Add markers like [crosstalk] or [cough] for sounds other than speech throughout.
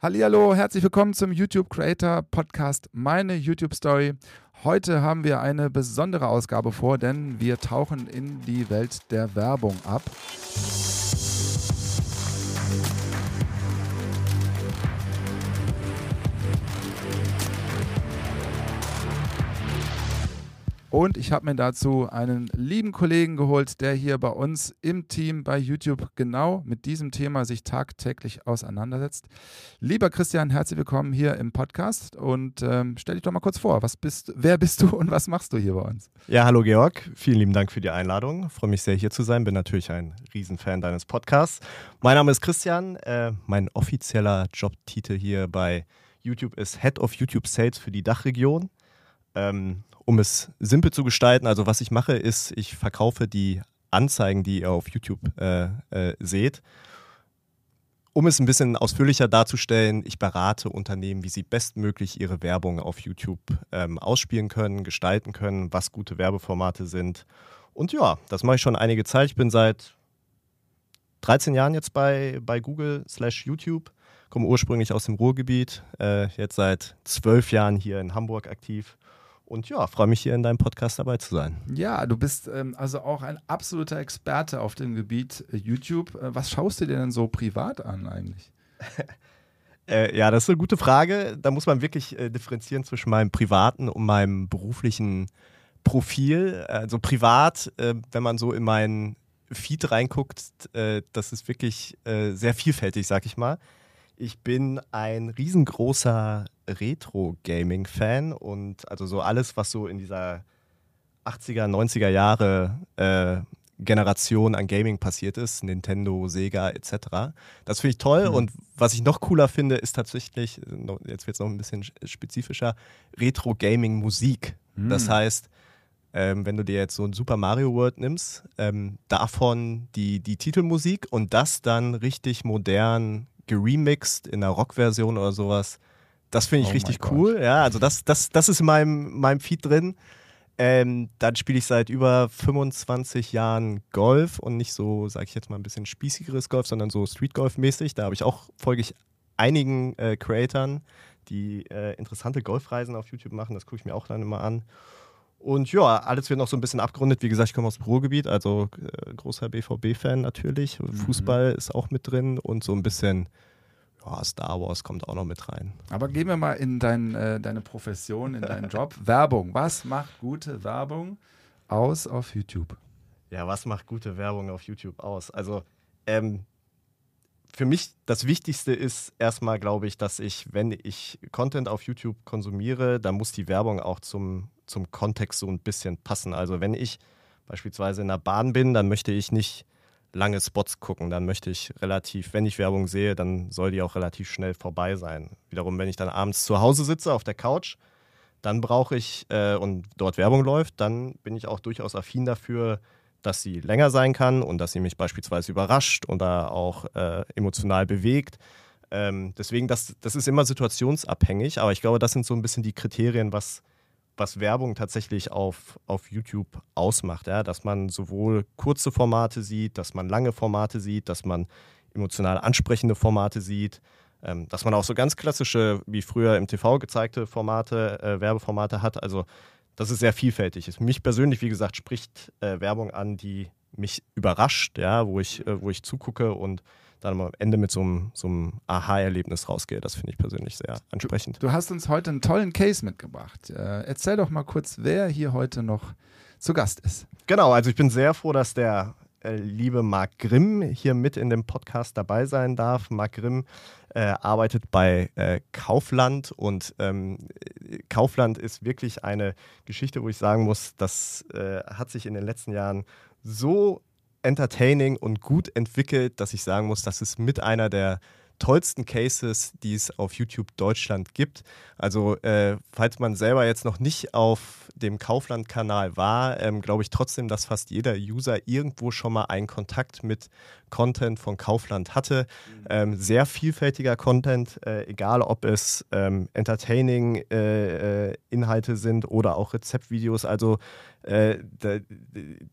Hallo, herzlich willkommen zum YouTube Creator Podcast Meine YouTube Story. Heute haben wir eine besondere Ausgabe vor, denn wir tauchen in die Welt der Werbung ab. Und ich habe mir dazu einen lieben Kollegen geholt, der hier bei uns im Team bei YouTube genau mit diesem Thema sich tagtäglich auseinandersetzt. Lieber Christian, herzlich willkommen hier im Podcast und ähm, stell dich doch mal kurz vor. Was bist, wer bist du [laughs] und was machst du hier bei uns? Ja, hallo Georg. Vielen lieben Dank für die Einladung. Freue mich sehr, hier zu sein. Bin natürlich ein Riesenfan deines Podcasts. Mein Name ist Christian. Äh, mein offizieller Jobtitel hier bei YouTube ist Head of YouTube Sales für die Dachregion. Ähm, um es simpel zu gestalten, also was ich mache, ist, ich verkaufe die Anzeigen, die ihr auf YouTube äh, äh, seht. Um es ein bisschen ausführlicher darzustellen, ich berate Unternehmen, wie sie bestmöglich ihre Werbung auf YouTube ähm, ausspielen können, gestalten können, was gute Werbeformate sind. Und ja, das mache ich schon einige Zeit. Ich bin seit 13 Jahren jetzt bei, bei Google slash YouTube, komme ursprünglich aus dem Ruhrgebiet, äh, jetzt seit zwölf Jahren hier in Hamburg aktiv und ja, freue mich hier in deinem Podcast dabei zu sein. Ja, du bist ähm, also auch ein absoluter Experte auf dem Gebiet äh, YouTube. Äh, was schaust du dir denn so privat an eigentlich? [laughs] äh, ja, das ist eine gute Frage. Da muss man wirklich äh, differenzieren zwischen meinem privaten und meinem beruflichen Profil. Also privat, äh, wenn man so in meinen Feed reinguckt, äh, das ist wirklich sehr vielfältig, sag ich mal. Ich bin ein riesengroßer Retro-Gaming-Fan und also so alles, was so in dieser 80er, 90er Jahre äh, Generation an Gaming passiert ist, Nintendo, Sega etc. Das finde ich toll mhm. und was ich noch cooler finde, ist tatsächlich, jetzt wird es noch ein bisschen spezifischer, Retro-Gaming-Musik. Mhm. Das heißt, ähm, wenn du dir jetzt so ein Super Mario World nimmst, ähm, davon die, die Titelmusik und das dann richtig modern geremixed in einer Rockversion oder sowas, das finde ich oh richtig cool. Ja, also das, das, das ist in meinem, meinem Feed drin. Ähm, dann spiele ich seit über 25 Jahren Golf und nicht so, sage ich jetzt mal, ein bisschen spießigeres Golf, sondern so Street Golf mäßig. Da habe ich auch, folge ich einigen äh, Creatoren, die äh, interessante Golfreisen auf YouTube machen. Das gucke ich mir auch dann immer an. Und ja, alles wird noch so ein bisschen abgerundet. Wie gesagt, ich komme aus dem Ruhrgebiet, also äh, großer BVB-Fan natürlich. Mhm. Fußball ist auch mit drin und so ein bisschen oh, Star Wars kommt auch noch mit rein. Aber gehen wir mal in dein, äh, deine Profession, in deinen Job. [laughs] Werbung. Was macht gute Werbung aus auf YouTube? Ja, was macht gute Werbung auf YouTube aus? Also, ähm, für mich das Wichtigste ist erstmal, glaube ich, dass ich, wenn ich Content auf YouTube konsumiere, dann muss die Werbung auch zum, zum Kontext so ein bisschen passen. Also wenn ich beispielsweise in der Bahn bin, dann möchte ich nicht lange Spots gucken. Dann möchte ich relativ, wenn ich Werbung sehe, dann soll die auch relativ schnell vorbei sein. Wiederum, wenn ich dann abends zu Hause sitze auf der Couch, dann brauche ich äh, und dort Werbung läuft, dann bin ich auch durchaus affin dafür, dass sie länger sein kann und dass sie mich beispielsweise überrascht oder auch äh, emotional bewegt. Ähm, deswegen, das, das ist immer situationsabhängig, aber ich glaube, das sind so ein bisschen die Kriterien, was was Werbung tatsächlich auf, auf YouTube ausmacht. Ja? Dass man sowohl kurze Formate sieht, dass man lange Formate sieht, dass man emotional ansprechende Formate sieht, ähm, dass man auch so ganz klassische, wie früher im TV gezeigte Formate, äh, Werbeformate hat. Also das ist sehr vielfältig. Mich persönlich, wie gesagt, spricht äh, Werbung an, die mich überrascht, ja, wo ich, äh, wo ich zugucke und dann am Ende mit so einem, so einem Aha-Erlebnis rausgehe. Das finde ich persönlich sehr ansprechend. Du, du, hast uns heute einen tollen Case mitgebracht. Äh, erzähl doch mal kurz, wer hier heute noch zu Gast ist. Genau, also ich bin sehr froh, dass der äh, liebe Marc Grimm hier mit in dem Podcast dabei sein darf. Marc Grimm äh, arbeitet bei äh, Kaufland und ähm, Kaufland ist wirklich eine Geschichte, wo ich sagen muss, das äh, hat sich in den letzten Jahren so entertaining und gut entwickelt, dass ich sagen muss, das ist mit einer der tollsten Cases, die es auf YouTube Deutschland gibt. Also äh, falls man selber jetzt noch nicht auf dem Kaufland-Kanal war, ähm, glaube ich trotzdem, dass fast jeder User irgendwo schon mal einen Kontakt mit Content von Kaufland hatte. Mhm. Ähm, sehr vielfältiger Content, äh, egal ob es ähm, entertaining äh, äh Inhalte sind oder auch Rezeptvideos. Also äh, da,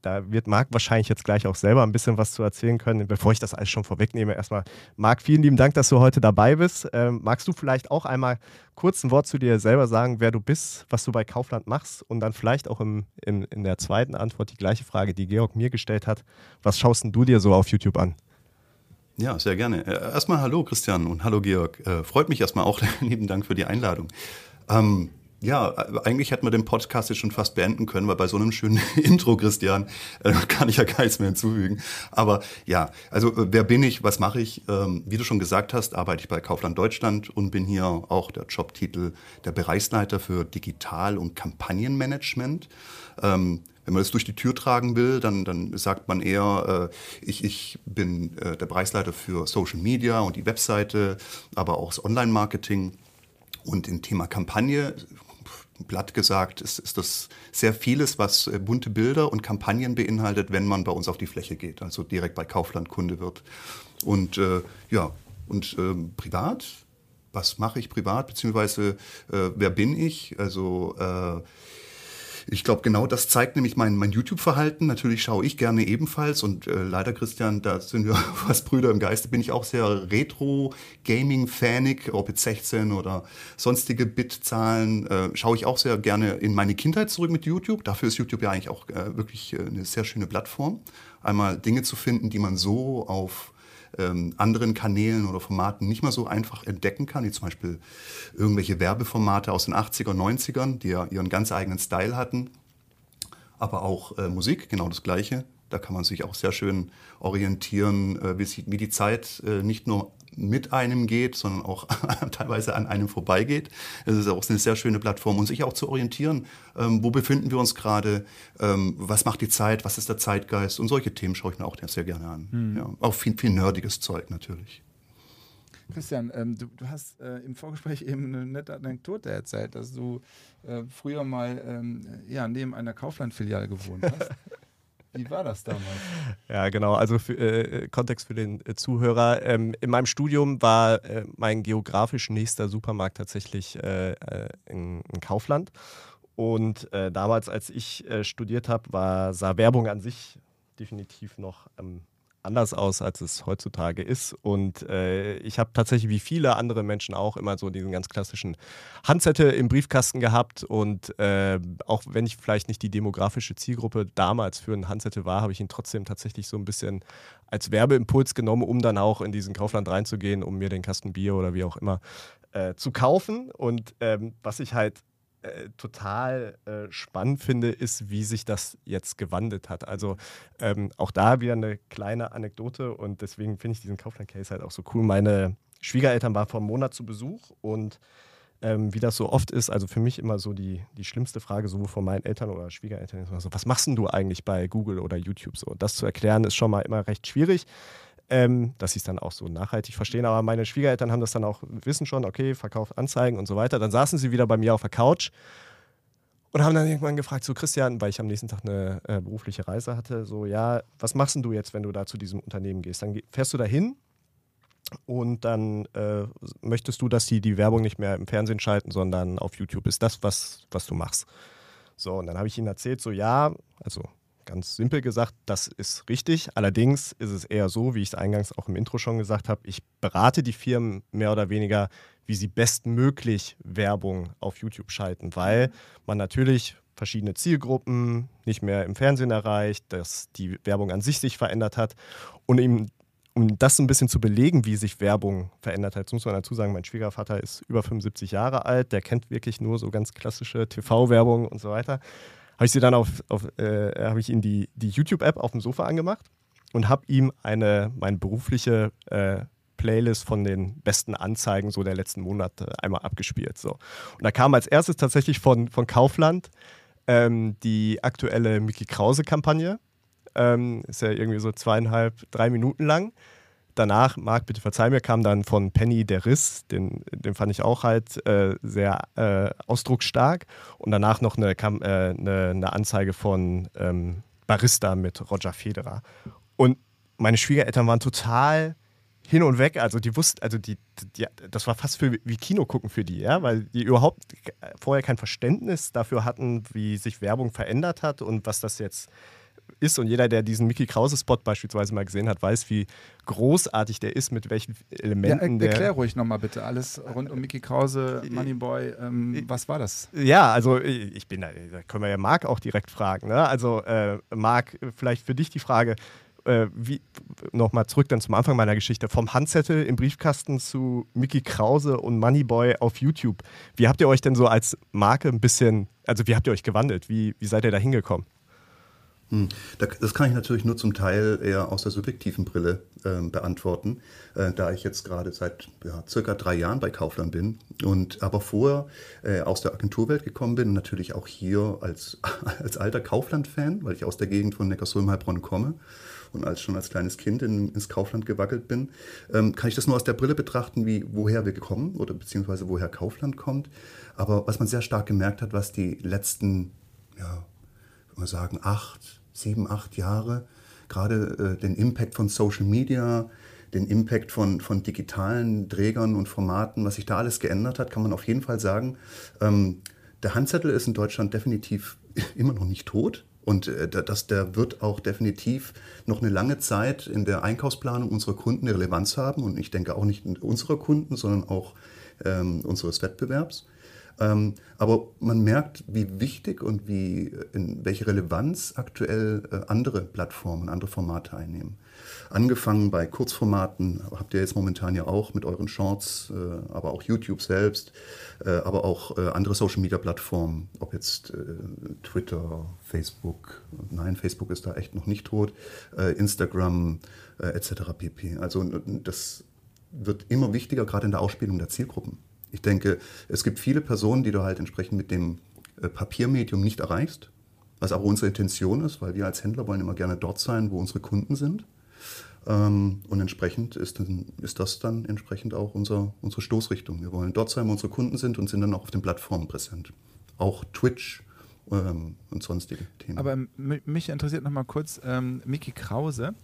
da, wird Marc wahrscheinlich jetzt gleich auch selber ein bisschen was zu erzählen können. Bevor ich das alles schon vorwegnehme, erstmal Marc, vielen lieben Dank, dass du heute dabei bist. Ähm, magst du vielleicht auch einmal kurz ein Wort zu dir selber sagen, wer du bist, was du bei Kaufland machst und dann vielleicht auch im, im, in der zweiten Antwort die gleiche Frage, die Georg mir gestellt hat. Was schaust du dir so auf YouTube an? Ja, sehr gerne. Äh, erstmal hallo Christian und hallo Georg. Äh, freut mich erstmal auch. [laughs] Lieben Dank für die Einladung. Ähm, ja, eigentlich hätten wir den Podcast jetzt schon fast beenden können, weil bei so einem schönen [laughs] Intro, Christian, äh, kann ich ja gar nichts mehr hinzufügen. Aber ja, also äh, wer bin ich, was mache ich? Ähm, wie du schon gesagt hast, arbeite ich bei Kaufland Deutschland und bin hier auch der Jobtitel der Bereichsleiter für Digital- und Kampagnenmanagement. Ähm, wenn man das durch die Tür tragen will, dann, dann sagt man eher, äh, ich, ich bin äh, der Bereichsleiter für Social Media und die Webseite, aber auch das Online-Marketing. Und im Thema Kampagne Blatt gesagt, ist, ist das sehr vieles, was äh, bunte Bilder und Kampagnen beinhaltet, wenn man bei uns auf die Fläche geht, also direkt bei Kaufland Kunde wird. Und äh, ja, und ähm, privat, was mache ich privat, beziehungsweise äh, wer bin ich? Also äh, ich glaube, genau das zeigt nämlich mein, mein YouTube-Verhalten. Natürlich schaue ich gerne ebenfalls und äh, leider, Christian, da sind wir [laughs] fast Brüder im Geiste, bin ich auch sehr Retro-Gaming-Fanig, ob jetzt 16 oder sonstige Bit-Zahlen, äh, schaue ich auch sehr gerne in meine Kindheit zurück mit YouTube. Dafür ist YouTube ja eigentlich auch äh, wirklich äh, eine sehr schöne Plattform. Einmal Dinge zu finden, die man so auf ähm, anderen Kanälen oder Formaten nicht mehr so einfach entdecken kann, wie zum Beispiel irgendwelche Werbeformate aus den 80er, 90ern, die ja ihren ganz eigenen Style hatten. Aber auch äh, Musik, genau das Gleiche. Da kann man sich auch sehr schön orientieren, äh, wie, die Zeit äh, nicht nur mit einem geht, sondern auch [laughs] teilweise an einem vorbeigeht. Es ist auch eine sehr schöne Plattform, um sich auch zu orientieren, ähm, wo befinden wir uns gerade, ähm, was macht die Zeit, was ist der Zeitgeist und solche Themen schaue ich mir auch sehr gerne an. Mhm. Ja, auch viel, viel nerdiges Zeug natürlich. Christian, ähm, du, du, hast äh, im Vorgespräch eben eine nette Anekdote erzählt, dass du äh, früher mal ähm, ja, neben einer Kaufland-Filiale gewohnt hast. [laughs] Wie war das damals? [laughs] Ja, genau. Also für, äh, Kontext für den äh, Zuhörer. Ähm, in meinem Studium war äh, mein geografisch nächster Supermarkt tatsächlich äh, äh, in, in, Kaufland. Und äh, damals, als ich studiert habe, sah Werbung an sich definitiv noch ähm, anders aus, als es heutzutage ist. Und äh, ich habe tatsächlich wie viele andere Menschen auch immer so diesen ganz klassischen Handzettel im Briefkasten gehabt. Und äh, auch wenn ich vielleicht nicht die demografische Zielgruppe damals für einen Handzettel war, habe ich ihn trotzdem tatsächlich so ein bisschen als Werbeimpuls genommen, um dann auch in diesen Kaufland reinzugehen, um mir den Kasten Bier oder wie auch immer äh, zu kaufen. Und ähm, was ich halt äh, total äh, spannend finde, ist, wie sich das jetzt gewandelt hat. Also ähm, auch da wieder eine kleine Anekdote und deswegen finde ich diesen Kaufland-Case halt auch so cool. Meine Schwiegereltern waren vor einem Monat zu Besuch und ähm, wie das so oft ist, also für mich immer so die, die schlimmste Frage, sowohl von meinen Eltern oder Schwiegereltern, ist immer so, was machst denn du eigentlich bei Google oder YouTube so? Und das zu erklären ist schon mal immer recht schwierig ähm, dass sie es dann auch so nachhaltig verstehen. Aber meine Schwiegereltern haben das dann auch, wissen schon, okay, Verkauf, Anzeigen und so weiter. Dann saßen sie wieder bei mir auf der Couch und haben dann irgendwann gefragt, so Christian, weil ich am nächsten Tag eine äh, berufliche Reise hatte, so, ja, was machst du jetzt, wenn du da zu diesem Unternehmen gehst? Dann fährst du da hin und dann äh, möchtest du, dass die die Werbung nicht mehr im Fernsehen schalten, sondern auf YouTube. Ist das, was, was du machst? So, und dann habe ich ihnen erzählt, so, ja, also Ganz simpel gesagt, das ist richtig. Allerdings ist es eher so, wie ich es eingangs auch im Intro schon gesagt habe, ich berate die Firmen mehr oder weniger, wie sie bestmöglich Werbung auf YouTube schalten, weil man natürlich verschiedene Zielgruppen nicht mehr im Fernsehen erreicht, dass die Werbung an sich sich verändert hat. Und eben, um das ein bisschen zu belegen, wie sich Werbung verändert hat, muss man dazu sagen, mein Schwiegervater ist über 75 Jahre alt, der kennt wirklich nur so ganz klassische TV-Werbung und so weiter habe ich sie dann auf, auf äh, habe ich ihm die, die YouTube-App auf dem Sofa angemacht und habe ihm eine, meine berufliche äh, Playlist von den besten Anzeigen so der letzten Monate einmal abgespielt. So. Und da kam als erstes tatsächlich von, von Kaufland ähm, die aktuelle Mickey Krause-Kampagne. Ähm, ist ja irgendwie so zweieinhalb, drei Minuten lang. Danach, Marc, bitte verzeih mir, kam dann von Penny der Riss, den, den fand ich auch halt äh, sehr äh, ausdrucksstark. Und danach noch eine, kam, äh, eine, eine, Anzeige von ähm, Barista mit Roger Federer. Und meine Schwiegereltern waren total hin und weg. Also die wussten, also die, die, das war fast für, wie Kino gucken für die, ja, weil die überhaupt vorher kein Verständnis dafür hatten, wie sich Werbung verändert hat und was das jetzt ist und jeder, der diesen Mickey Krause-Spot beispielsweise mal gesehen hat, weiß, wie großartig der ist, mit welchen Elementen ja, erklär ruhig nochmal bitte alles rund um Mickey Krause, Moneyboy. Ähm, was war das? Ja, also ich bin da, da können wir ja Marc auch direkt fragen. Ne? Also äh, Marc, vielleicht für dich die Frage, äh, nochmal zurück dann zum Anfang meiner Geschichte, vom Handzettel im Briefkasten zu Mickey Krause und Moneyboy auf YouTube. Wie habt ihr euch denn so als Marke ein bisschen, also wie habt ihr euch gewandelt? Wie, wie seid ihr da hingekommen? Hm. Das kann ich natürlich nur zum Teil eher aus der subjektiven Brille äh, beantworten, äh, da ich jetzt gerade seit ja, circa drei Jahren bei Kaufland bin und aber vorher äh, aus der Agenturwelt gekommen bin natürlich auch hier als, [laughs] als alter Kaufland-Fan, weil ich aus der Gegend von Neckarsulm-Heilbronn komme und als schon als kleines Kind in, ins Kaufland gewackelt bin, ähm, kann ich das nur aus der Brille betrachten, wie woher wir kommen oder beziehungsweise woher Kaufland kommt. Aber was man sehr stark gemerkt hat, was die letzten, ja, man sagen, acht, sieben, acht Jahre, gerade äh, den Impact von Social Media, den Impact von, von digitalen Trägern und Formaten, was sich da alles geändert hat, kann man auf jeden Fall sagen, ähm, der Handzettel ist in Deutschland definitiv [laughs] immer noch nicht tot. Und äh, der wird auch definitiv noch eine lange Zeit in der Einkaufsplanung unserer Kunden eine Relevanz haben. Und ich denke auch nicht unserer Kunden, sondern auch ähm, unseres Wettbewerbs. Ähm, aber man merkt, wie wichtig und wie, in welche Relevanz aktuell äh, andere Plattformen, andere Formate einnehmen. Angefangen bei Kurzformaten, habt ihr jetzt momentan ja auch mit euren Shorts, äh, aber auch YouTube selbst, äh, aber auch äh, andere Social-Media-Plattformen, ob jetzt äh, Twitter, Facebook, nein, Facebook ist da echt noch nicht tot, äh, Instagram etc. pp. Also das wird immer wichtiger, gerade in der Ausspielung der Zielgruppen. Ich denke, es gibt viele Personen, die du halt entsprechend mit dem äh, Papiermedium nicht erreichst, was auch unsere Intention ist, weil wir als Händler wollen immer gerne dort sein, wo unsere Kunden sind. Ähm, und entsprechend ist, dann, ist das dann entsprechend auch unser, unsere Stoßrichtung. Wir wollen dort sein, wo unsere Kunden sind und sind dann auch auf den Plattformen präsent. Auch Twitch ähm, und sonstige Themen. Aber mich interessiert noch mal kurz ähm, Miki Krause.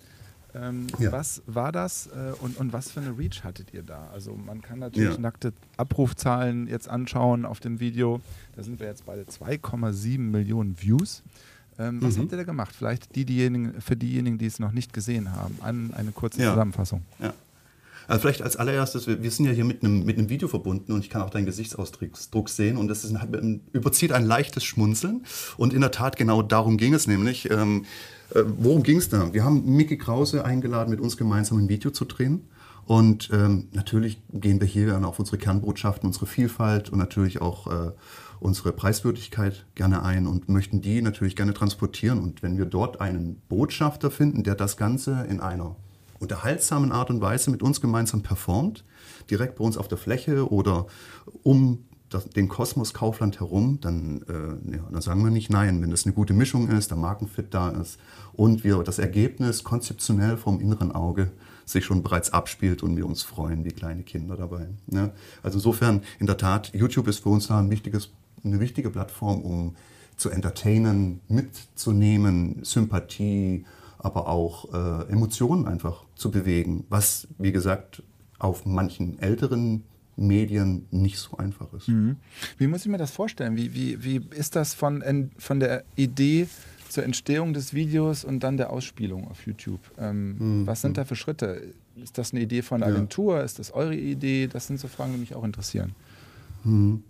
Ähm, ja. Was war das äh, und, und was für eine Reach hattet ihr da? Also man kann natürlich ja. nackte Abrufzahlen jetzt anschauen auf dem Video. Da sind wir jetzt bei 2,7 Millionen Views. Ähm, was mhm. habt ihr da gemacht? Vielleicht die, diejenigen, für diejenigen, die es noch nicht gesehen haben. An, eine kurze ja. Zusammenfassung. Ja. Also vielleicht als allererstes, wir, wir sind ja hier mit einem, mit einem Video verbunden und ich kann auch deinen Gesichtsausdruck sehen und das ist ein, überzieht ein leichtes Schmunzeln und in der Tat genau darum ging es nämlich. Ähm, äh, worum ging es da? Wir haben Mickey Krause eingeladen, mit uns gemeinsam ein Video zu drehen. Und ähm, natürlich gehen wir hier dann auf unsere Kernbotschaften, unsere Vielfalt und natürlich auch äh, unsere Preiswürdigkeit gerne ein und möchten die natürlich gerne transportieren. Und wenn wir dort einen Botschafter finden, der das Ganze in einer unterhaltsamen Art und Weise mit uns gemeinsam performt, direkt bei uns auf der Fläche oder um den Kosmos Kaufland herum, dann, äh, ja, dann sagen wir nicht nein, wenn das eine gute Mischung ist, der Markenfit da ist und wir das Ergebnis konzeptionell vom inneren Auge sich schon bereits abspielt und wir uns freuen wie kleine Kinder dabei. Ne? Also insofern, in der Tat, YouTube ist für uns da ein wichtiges, eine wichtige Plattform, um zu entertainen, mitzunehmen, Sympathie, aber auch äh, Emotionen einfach zu bewegen, was, wie gesagt, auf manchen älteren Medien nicht so einfach ist. Mhm. Wie muss ich mir das vorstellen? Wie, wie, wie ist das von, von der Idee zur Entstehung des Videos und dann der Ausspielung auf YouTube? Ähm, mhm. Was sind da für Schritte? Ist das eine Idee von der Agentur? Ja. Ist das eure Idee? Das sind so Fragen, die mich auch interessieren. Mhm.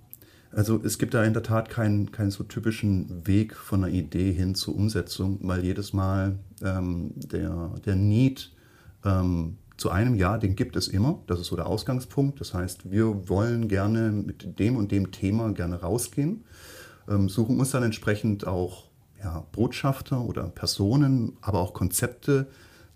Also es gibt da in der Tat keinen, keinen so typischen Weg von einer Idee hin zur Umsetzung, weil jedes Mal ähm, der, der Need ähm, zu einem Ja, den gibt es immer. Das ist so der Ausgangspunkt. Das heißt, wir wollen gerne mit dem und dem Thema gerne rausgehen, ähm, suchen uns dann entsprechend auch ja, Botschafter oder Personen, aber auch Konzepte,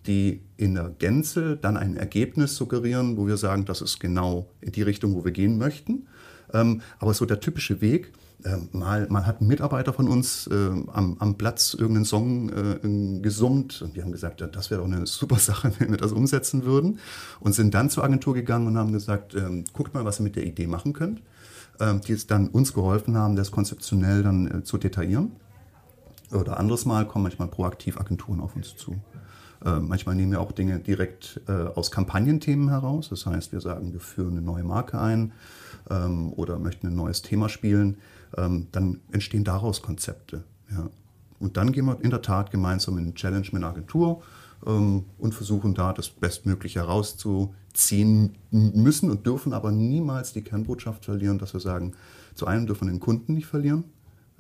die in der Gänze dann ein Ergebnis suggerieren, wo wir sagen, das ist genau in die Richtung, wo wir gehen möchten. Ähm, aber so der typische Weg, äh, mal, mal hat ein Mitarbeiter von uns äh, am, am Platz irgendeinen Song äh, gesummt und wir haben gesagt, ja, das wäre doch eine super [laughs] Sache, wenn wir das umsetzen würden und sind dann zur Agentur gegangen und haben gesagt, ähm, guckt mal, was ihr mit der Idee machen könnt, ähm, die es dann uns geholfen haben, das konzeptionell dann äh, zu detaillieren. Oder anderes Mal kommen manchmal proaktiv Agenturen auf uns zu. Äh, manchmal nehmen wir auch Dinge direkt äh, aus Kampagnenthemen heraus. Das heißt, wir sagen, wir führen eine neue Marke ein oder möchten ein neues Thema spielen ähm, dann entstehen daraus Konzepte. Ja. Und dann gehen wir in der Tat gemeinsam in eine Challenge mit einer Agentur ähm, und versuchen da das Bestmögliche herauszuziehen müssen und dürfen aber niemals die Kernbotschaft verlieren, dass wir sagen, zu einem dürfen wir den Kunden nicht verlieren,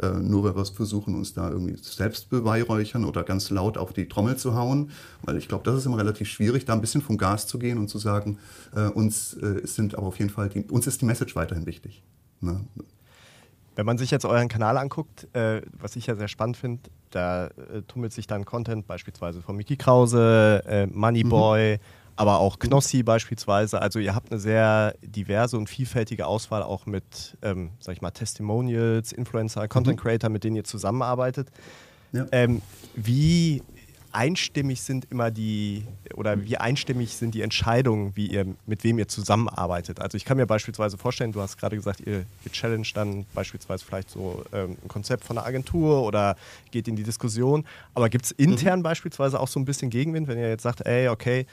äh, nur weil wir versuchen, uns da irgendwie selbst beweihräuchern oder ganz laut auf die Trommel zu hauen. Weil ich glaube, das ist immer relativ schwierig, da ein bisschen vom Gas zu gehen und zu sagen, äh, uns, äh, sind aber auf jeden Fall die, uns ist die Message weiterhin wichtig. Ne? Wenn man sich jetzt euren Kanal anguckt, äh, was ich ja sehr spannend finde, da äh, tummelt sich dann Content beispielsweise von Mickey Krause, äh, Moneyboy, mhm. Aber auch Knossi beispielsweise. Also ihr habt eine sehr diverse und vielfältige Auswahl auch mit, ähm, sag ich mal, Testimonials, Influencer, Content mhm. Creator, mit denen ihr zusammenarbeitet. Ja. Ähm, wie einstimmig sind immer die, oder wie einstimmig sind die Entscheidungen, wie ihr, mit wem ihr zusammenarbeitet? Also ich kann mir beispielsweise vorstellen, du hast gerade gesagt, ihr, ihr challenge dann beispielsweise vielleicht so ähm, ein Konzept von einer Agentur oder geht in die Diskussion. Aber gibt es intern mhm. beispielsweise auch so ein bisschen Gegenwind, wenn ihr jetzt sagt, ey, okay,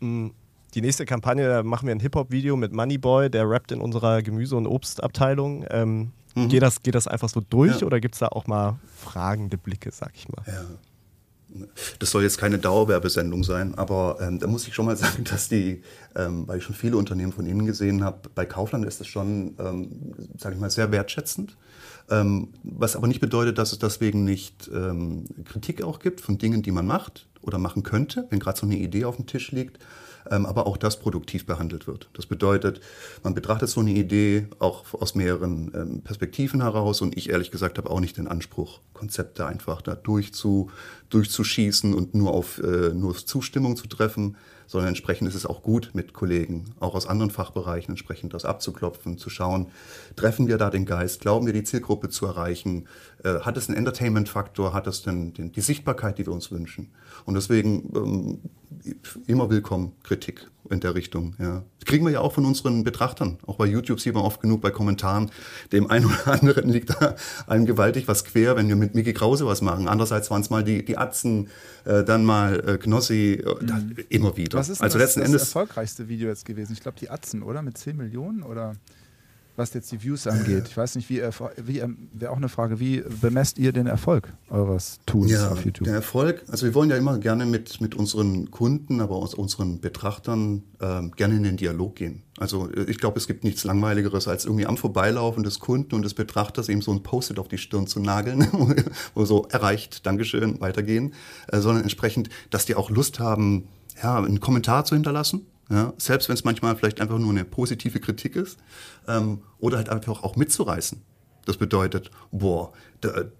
die nächste Kampagne, da machen wir ein Hip-Hop-Video mit Moneyboy, der rappt in unserer Gemüse- und Obstabteilung. Ähm, mhm. geht, das, geht das einfach so durch ja. oder gibt es da auch mal fragende Blicke, sag ich mal? Ja. Das soll jetzt keine Dauerwerbesendung sein, aber ähm, da muss ich schon mal [laughs] sagen, dass die, ähm, weil ich schon viele Unternehmen von Ihnen gesehen habe, bei Kaufland ist es schon, ähm, sage ich mal, sehr wertschätzend. Ähm, was aber nicht bedeutet, dass es deswegen nicht ähm, Kritik auch gibt von Dingen, die man macht oder machen könnte, wenn gerade so eine Idee auf dem Tisch liegt ähm, aber auch das produktiv behandelt wird. Das bedeutet, man betrachtet so eine Idee auch aus mehreren Perspektiven heraus und ich ehrlich gesagt habe auch nicht den Anspruch, Konzepte einfach da durchzu, durchzuschießen und nur auf äh, nur Zustimmung zu treffen, sondern entsprechend ist es auch gut, mit Kollegen, auch aus anderen Fachbereichen, entsprechend das abzuklopfen, zu schauen, treffen wir da den Geist, glauben wir die Zielgruppe zu erreichen, äh, hat es einen Entertainment-Faktor, hat es denn, den, die Sichtbarkeit, die wir uns wünschen. Und deswegen ähm, immer willkommen Kritik in der Richtung. Ja. Das kriegen wir ja auch von unseren Betrachtern. Auch bei YouTube sieht man oft genug bei Kommentaren. Dem einen oder anderen liegt da einem gewaltig was quer, wenn wir mit Mickey Krause was machen. Andererseits waren es mal die, die Atzen, äh, dann mal äh, Knossi, äh, mhm. immer wieder. Was ist also das, letzten das Endes, erfolgreichste Video jetzt gewesen? Ich glaube, die Atzen, oder? Mit 10 Millionen oder? Was jetzt die Views angeht. Ich weiß nicht, wie, wie ähm, wäre auch eine Frage, wie bemesst ihr den Erfolg eures Tuns ja, auf YouTube? Der Erfolg, also wir wollen ja immer gerne mit, mit unseren Kunden, aber auch unseren Betrachtern ähm, gerne in den Dialog gehen. Also äh, ich glaube, es gibt nichts Langweiligeres, als irgendwie am Vorbeilaufen des Kunden und des Betrachters eben so ein Post-it auf die Stirn zu nageln, [laughs] wo so erreicht, Dankeschön, weitergehen, äh, sondern entsprechend, dass die auch Lust haben, ja, einen Kommentar zu hinterlassen ja, selbst wenn es manchmal vielleicht einfach nur eine positive Kritik ist. Ähm, oder halt einfach auch mitzureißen. Das bedeutet, boah,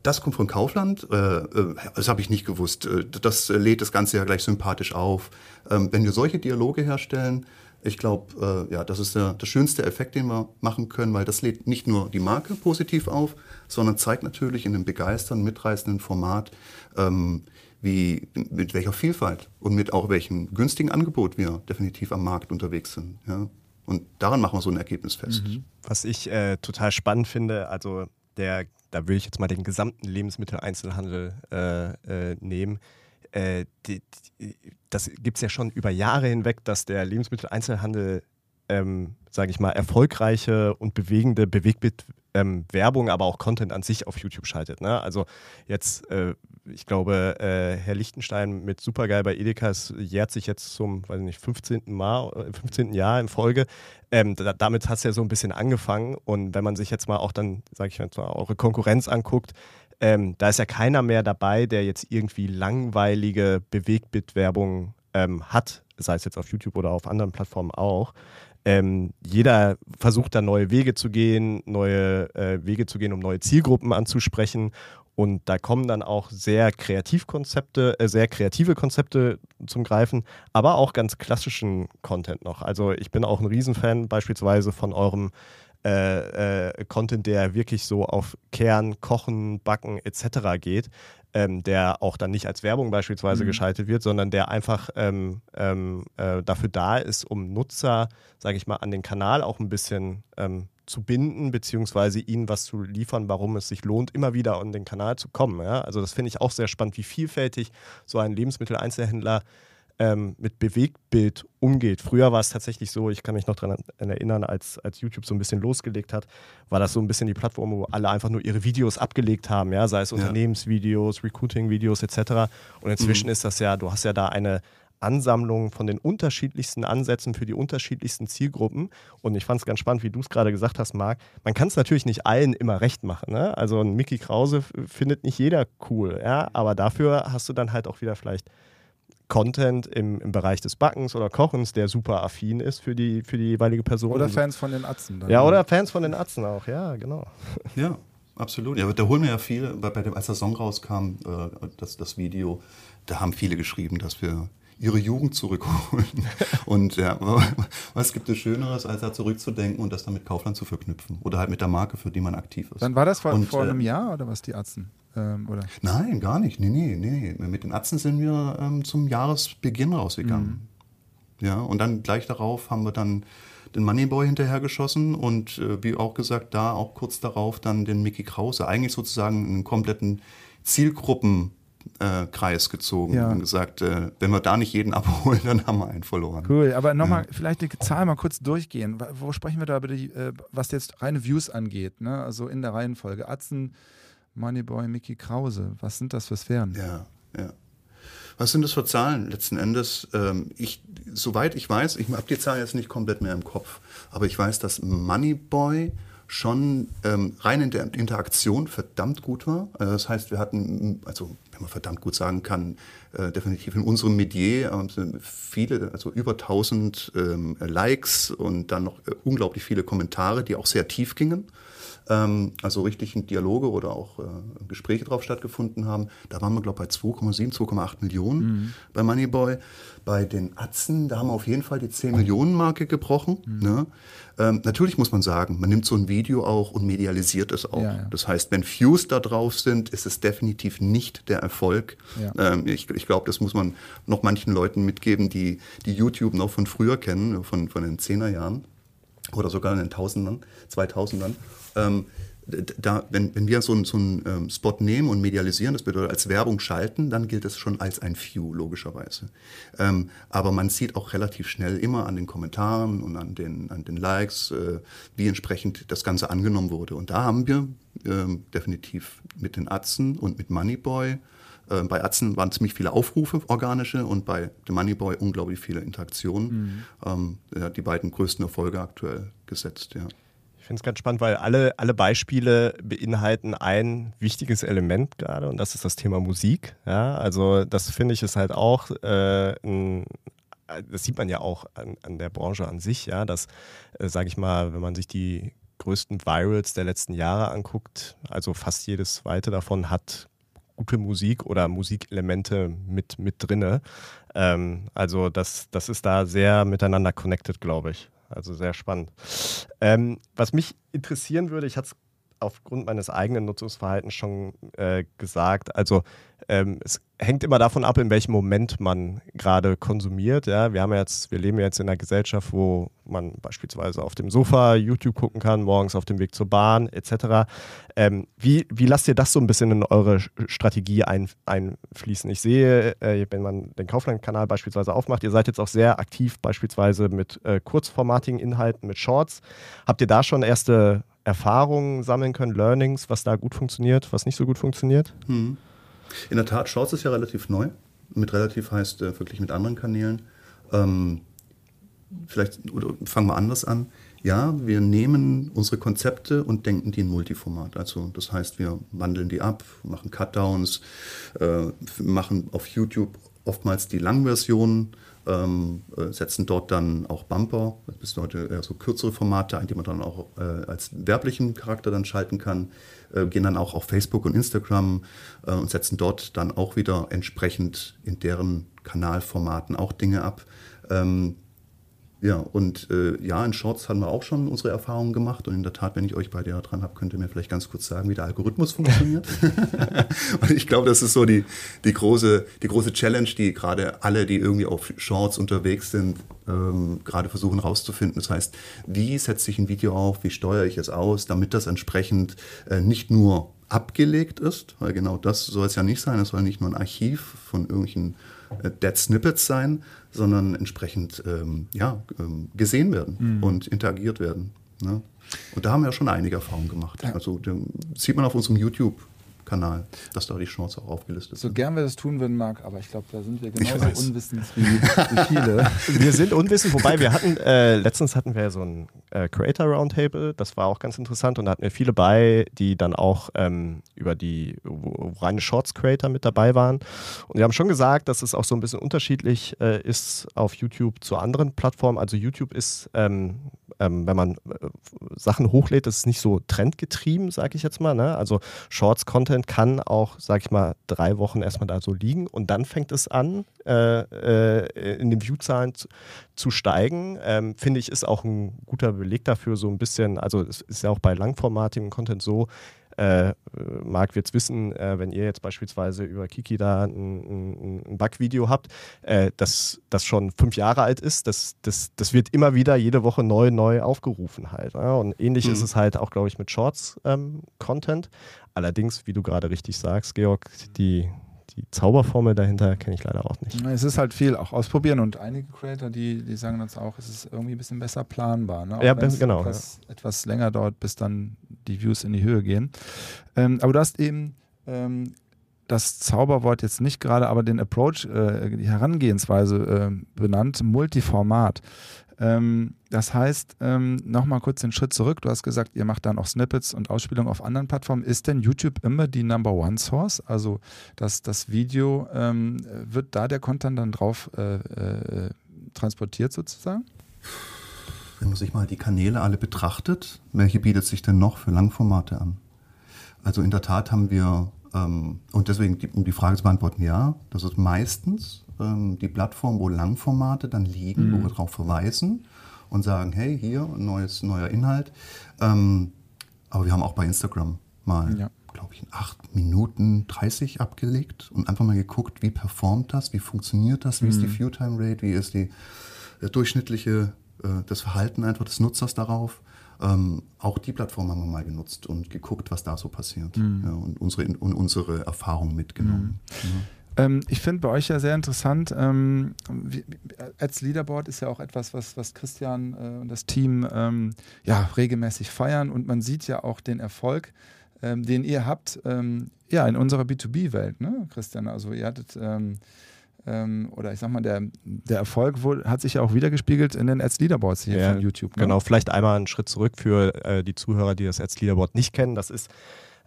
das kommt von Kaufland, äh, äh, das habe ich nicht gewusst. Äh, das lädt das Ganze ja gleich sympathisch auf. Ähm, wenn wir solche Dialoge herstellen, ich glaube, ja, das ist der, der schönste Effekt, den wir machen können, weil das lädt nicht nur die Marke positiv auf, sondern zeigt natürlich in einem begeisternden, mitreißenden Format, ähm, wie, mit welcher Vielfalt und mit auch welchem günstigen Angebot wir definitiv am Markt unterwegs sind. Ja. Und daran machen wir so ein Ergebnis fest. Mhm. Was ich äh, total spannend finde, also der, da will ich jetzt mal den gesamten Lebensmitteleinzelhandel äh, äh, nehmen. Äh, die, die, das gibt es ja schon über Jahre hinweg, dass der Lebensmitteleinzelhandel ähm, sage ich mal, erfolgreiche und bewegende Bewegbild ähm, Werbung, aber auch Content an sich auf YouTube schaltet. Ne? Also jetzt, äh, ich glaube, äh, Herr Lichtenstein mit Supergeil bei Edeka jährt sich jetzt zum, weiß nicht, 15. Mal, 15. Äh, Jahr in Folge. Ähm, da, damit hat es ja so ein bisschen angefangen. Und wenn man sich jetzt mal auch dann, sage ich mal, eure Konkurrenz anguckt, ähm, da ist ja keiner mehr dabei, der jetzt irgendwie langweilige Bewegtbildwerbung ähm, hat, sei es jetzt auf YouTube oder auf anderen Plattformen auch ähm, jeder versucht da neue Wege zu gehen, neue äh, Wege zu gehen, um neue Zielgruppen anzusprechen. Und da kommen dann auch sehr Kreativkonzepte, äh, sehr kreative Konzepte zum Greifen, aber auch ganz klassischen Content noch. Also ich bin auch ein Riesenfan beispielsweise von eurem äh, äh, Content, der wirklich so auf Kern, Kochen, Backen etc. geht ähm, der auch dann nicht als Werbung beispielsweise mhm. geschaltet wird, sondern der einfach ähm, ähm, äh, dafür da ist, um Nutzer, sage ich mal, an den Kanal auch ein bisschen ähm, zu binden, beziehungsweise ihnen was zu liefern, warum es sich lohnt, immer wieder an den Kanal zu kommen. Ja? Also das finde ich auch sehr spannend, wie vielfältig so ein Lebensmitteleinzelhändler ähm, mit Bewegtbild umgeht. Früher war es tatsächlich so, ich kann mich noch daran erinnern, als, als YouTube so ein bisschen losgelegt hat, war das so ein bisschen die Plattform, wo alle einfach nur ihre Videos abgelegt haben, ja, sei es Unternehmensvideos, Recruiting-Videos etc. Und inzwischen mhm. ist das ja, du hast ja da eine Ansammlung von den unterschiedlichsten Ansätzen für die unterschiedlichsten Zielgruppen. Und ich fand es ganz spannend, wie du es gerade gesagt hast, Marc. Man kann es natürlich nicht allen immer recht machen. Ne? Also ein Mickey Krause findet nicht jeder cool, ja, aber dafür hast du dann halt auch wieder vielleicht Content im, im Bereich des Backens oder Kochens, der super affin ist für die, für die jeweilige Person. Oder Fans von den Atzen. Dann. Ja, oder Fans von den Atzen auch, ja, genau. [laughs] Ja, absolut. Ja, da holen wir ja viele, bei, bei dem, als der Song rauskam, äh, das, das Video, da haben viele geschrieben, dass wir ihre Jugend zurückholen. [laughs] und ja, [laughs] was gibt es Schöneres, als da zurückzudenken und das dann mit Kaufland zu verknüpfen oder halt mit der Marke, für die man aktiv ist. Dann war das vor, und, vor einem äh, Jahr oder was, die Atzen? Ähm, oder? Nein, gar nicht. Nee, nee, nee. Mit den Atzen sind wir ähm, zum Jahresbeginn rausgegangen. Mhm. Ja, und dann gleich darauf haben wir dann den Moneyboy hinterhergeschossen und äh, wie auch gesagt, da auch kurz darauf dann den Mickey Krause. Eigentlich sozusagen einen kompletten Zielgruppen äh, Kreis gezogen ja. und gesagt, äh, wenn wir da nicht jeden abholen, dann haben wir einen verloren. Cool, aber nochmal, ja. vielleicht die Zahl mal kurz durchgehen. Wo sprechen wir da über die, äh, was jetzt reine Views angeht? Ne? Also in der Reihenfolge. Atzen, Moneyboy, Mickey Krause. Was sind das für Sphären? Ja, ja. Was sind das für Zahlen letzten Endes? Ähm, ich, soweit ich weiß, ich habe die Zahlen jetzt nicht komplett mehr im Kopf, aber ich weiß, dass Moneyboy schon ähm, rein in der Interaktion verdammt gut war. Also das heißt, wir hatten, also wenn man verdammt gut sagen kann, äh, definitiv in unserem Medier äh, viele, also über 1000 ähm, Likes und dann noch äh, unglaublich viele Kommentare, die auch sehr tief gingen also richtig in Dialoge oder auch äh, Gespräche drauf stattgefunden haben. Da waren wir, glaube ich, bei 2,7, 2,8 Millionen mhm. bei Moneyboy. Bei den Atzen, da haben wir auf jeden Fall die 10 Millionen Marke gebrochen. Mhm. Ne? Ähm, natürlich muss man sagen, man nimmt so ein Video auch und medialisiert es auch. Ja, ja. Das heißt, wenn Views da drauf sind, ist es definitiv nicht der Erfolg. Ja. Ähm, ich, ich glaube, das muss man noch manchen Leuten mitgeben, die, die YouTube noch von früher kennen, von, von den 10er Jahren oder sogar in den Tausendern, 2000ern. Ähm, da, wenn, wenn wir so, einen, so einen ähm, Spot nehmen und medialisieren, das bedeutet als Werbung schalten, dann gilt das schon als ein View, logischerweise. Ähm, aber man sieht auch relativ schnell immer an den Kommentaren und an den, an den Likes, äh, wie entsprechend das Ganze angenommen wurde. Und da haben wir ähm, definitiv mit den Atzen und mit Moneyboy, äh, bei Atzen waren ziemlich viele Aufrufe, organische, und bei dem Moneyboy unglaublich viele Interaktionen. Mhm. Ähm, ja, die beiden größten Erfolge aktuell gesetzt, ja. Ich finde es ganz spannend, weil alle, alle Beispiele beinhalten ein wichtiges Element gerade und das ist das Thema Musik. Ja, also das finde ich ist halt auch äh, ein, das sieht man ja auch an, an der Branche an sich, ja, dass, äh, sage ich mal, wenn man sich die größten Virals der letzten Jahre anguckt, also fast jedes zweite davon hat gute Musik oder Musikelemente mit, mit drinne. Ähm, also das, das ist da sehr miteinander connected, glaube ich. Also sehr spannend. Ähm, was mich interessieren würde, ich hatte es aufgrund meines eigenen Nutzungsverhaltens schon äh, gesagt, also ähm, es hängt immer davon ab, in welchem Moment man gerade konsumiert. Ja, wir haben jetzt, wir leben jetzt in einer Gesellschaft, wo man beispielsweise auf dem Sofa YouTube gucken kann, morgens auf dem Weg zur Bahn etc. Ähm, wie, wie lasst ihr das so ein bisschen in eure Strategie ein, einfließen? Ich sehe, äh, wenn man den Kaufland-Kanal beispielsweise aufmacht, ihr seid jetzt auch sehr aktiv beispielsweise mit äh, kurzformatigen Inhalten, mit Shorts. Habt ihr da schon erste Erfahrungen sammeln können, Learnings, was da gut funktioniert, was nicht so gut funktioniert? Hm. In der Tat, Shorts ist ja relativ neu. Mit relativ heißt äh, wirklich mit anderen Kanälen. Ähm, vielleicht oder fangen wir anders an. Ja, wir nehmen unsere Konzepte und denken die in Multiformat. Also das heißt, wir wandeln die ab, machen Cutdowns, äh, machen auf YouTube oftmals die Langversion, ähm, äh, setzen dort dann auch Bumper, das sind heute eher so kürzere Formate ein, die man dann auch äh, als werblichen Charakter dann schalten kann, äh, gehen dann auch auf Facebook und Instagram äh, und setzen dort dann auch wieder entsprechend in deren Kanalformaten auch Dinge ab. Ähm, ja, und äh, ja, in Shorts haben wir auch schon unsere Erfahrungen gemacht. Und in der Tat, wenn ich euch beide ja dran habe, könnt ihr mir vielleicht ganz kurz sagen, wie der Algorithmus funktioniert. [laughs] und ich glaube, das ist so die, die, große, die große Challenge, die gerade alle, die irgendwie auf Shorts unterwegs sind, ähm, gerade versuchen rauszufinden. Das heißt, wie setze ich ein Video auf, wie steuere ich es aus, damit das entsprechend äh, nicht nur abgelegt ist, weil genau das soll es ja nicht sein. Es soll nicht nur ein Archiv von irgendwelchen Dead Snippets sein, sondern entsprechend ähm, ja, ähm, gesehen werden mhm. und interagiert werden. Ne? Und da haben wir ja schon einige Erfahrungen gemacht. Also sieht man auf unserem YouTube Kanal, dass da die Shorts auch aufgelistet sind. So gern wir das tun würden, Marc, aber ich glaube, da sind wir genauso unwissend wie, wie, viele. [laughs] Wir sind unwissend, wobei wir hatten, äh, letztens hatten wir so ein äh, Creator Roundtable, das war auch ganz interessant und da hatten wir viele bei, die dann auch ähm, über die reine Shorts Creator mit dabei waren. Und die haben schon gesagt, dass es auch so ein bisschen unterschiedlich äh, ist auf YouTube zu anderen Plattformen. Also YouTube ist ähm, ähm, wenn man äh, Sachen hochlädt, das ist nicht so trendgetrieben, sage ich jetzt mal. Ne? Also Shorts-Content kann auch, sage ich mal, drei Wochen erstmal da so liegen und dann fängt es an, äh, äh, in den View-Zahlen zu, zu, steigen. Ähm, Finde ich, ist auch ein guter Beleg dafür, so ein bisschen, also es ist ja auch bei langformatigem Content so, äh, Marc wird es wissen, äh, wenn ihr jetzt beispielsweise über Kiki da ein, ein Bug-Video habt, äh, das, das schon fünf Jahre alt ist, das, das, das wird immer wieder jede Woche neu, neu aufgerufen halt. Ja? Und ähnlich mhm. ist es halt auch, glaube ich, mit Shorts-Content. Ähm, Allerdings, wie du gerade richtig sagst, Georg, die, die Zauberformel dahinter kenne ich leider auch nicht. Es ist halt viel auch ausprobieren und einige Creator, die, die sagen uns auch, es ist irgendwie ein bisschen besser planbar. Ne? ja, genau. Etwas, ja. etwas, länger dauert, bis dann die Views in die Höhe gehen. Ähm, aber du hast eben ähm, das Zauberwort jetzt nicht gerade, aber den Approach, äh, die Herangehensweise äh, benannt, Multiformat. Ähm, das heißt, ähm, nochmal kurz den Schritt zurück. Du hast gesagt, ihr macht dann auch Snippets und Ausspielungen auf anderen Plattformen. Ist denn YouTube immer die Number One Source? Also das, das Video, ähm, wird da der Content dann drauf äh, äh, transportiert sozusagen? Wenn man sich mal die Kanäle alle betrachtet, welche bietet sich denn noch für Langformate an? Also in der Tat haben wir, ähm, und deswegen, um die Frage zu beantworten, ja, das ist meistens ähm, die Plattform, wo Langformate dann liegen, mhm. wo wir darauf verweisen und sagen, hey, hier, neues, neuer Inhalt. Ähm, aber wir haben auch bei Instagram mal, ja. glaube ich, in 8 Minuten 30 abgelegt und einfach mal geguckt, wie performt das, wie funktioniert das, wie mhm. ist die mhm. View-Time-Rate, wie ist die äh, durchschnittliche, äh, das Verhalten einfach des Nutzers darauf. Ähm, auch die Plattform haben wir mal genutzt und geguckt, was da so passiert mhm. ja, und, unsere, und unsere Erfahrungen mitgenommen. Mhm. Ja. Ähm, ich finde bei euch ja sehr interessant, ähm, wie, Ads Leaderboard ist ja auch etwas, was, was Christian äh, und das Team ähm, ja, regelmäßig feiern und man sieht ja auch den Erfolg, ähm, den ihr habt, ähm, ja, in unserer B2B-Welt, ne, Christian? Also ihr hattet ähm, oder ich sag mal, der, der Erfolg wohl, hat sich ja auch wiedergespiegelt in den Ads Leaderboards hier ja, von YouTube. Ne? Genau, vielleicht einmal einen Schritt zurück für äh, die Zuhörer, die das Ads Leaderboard nicht kennen. Das ist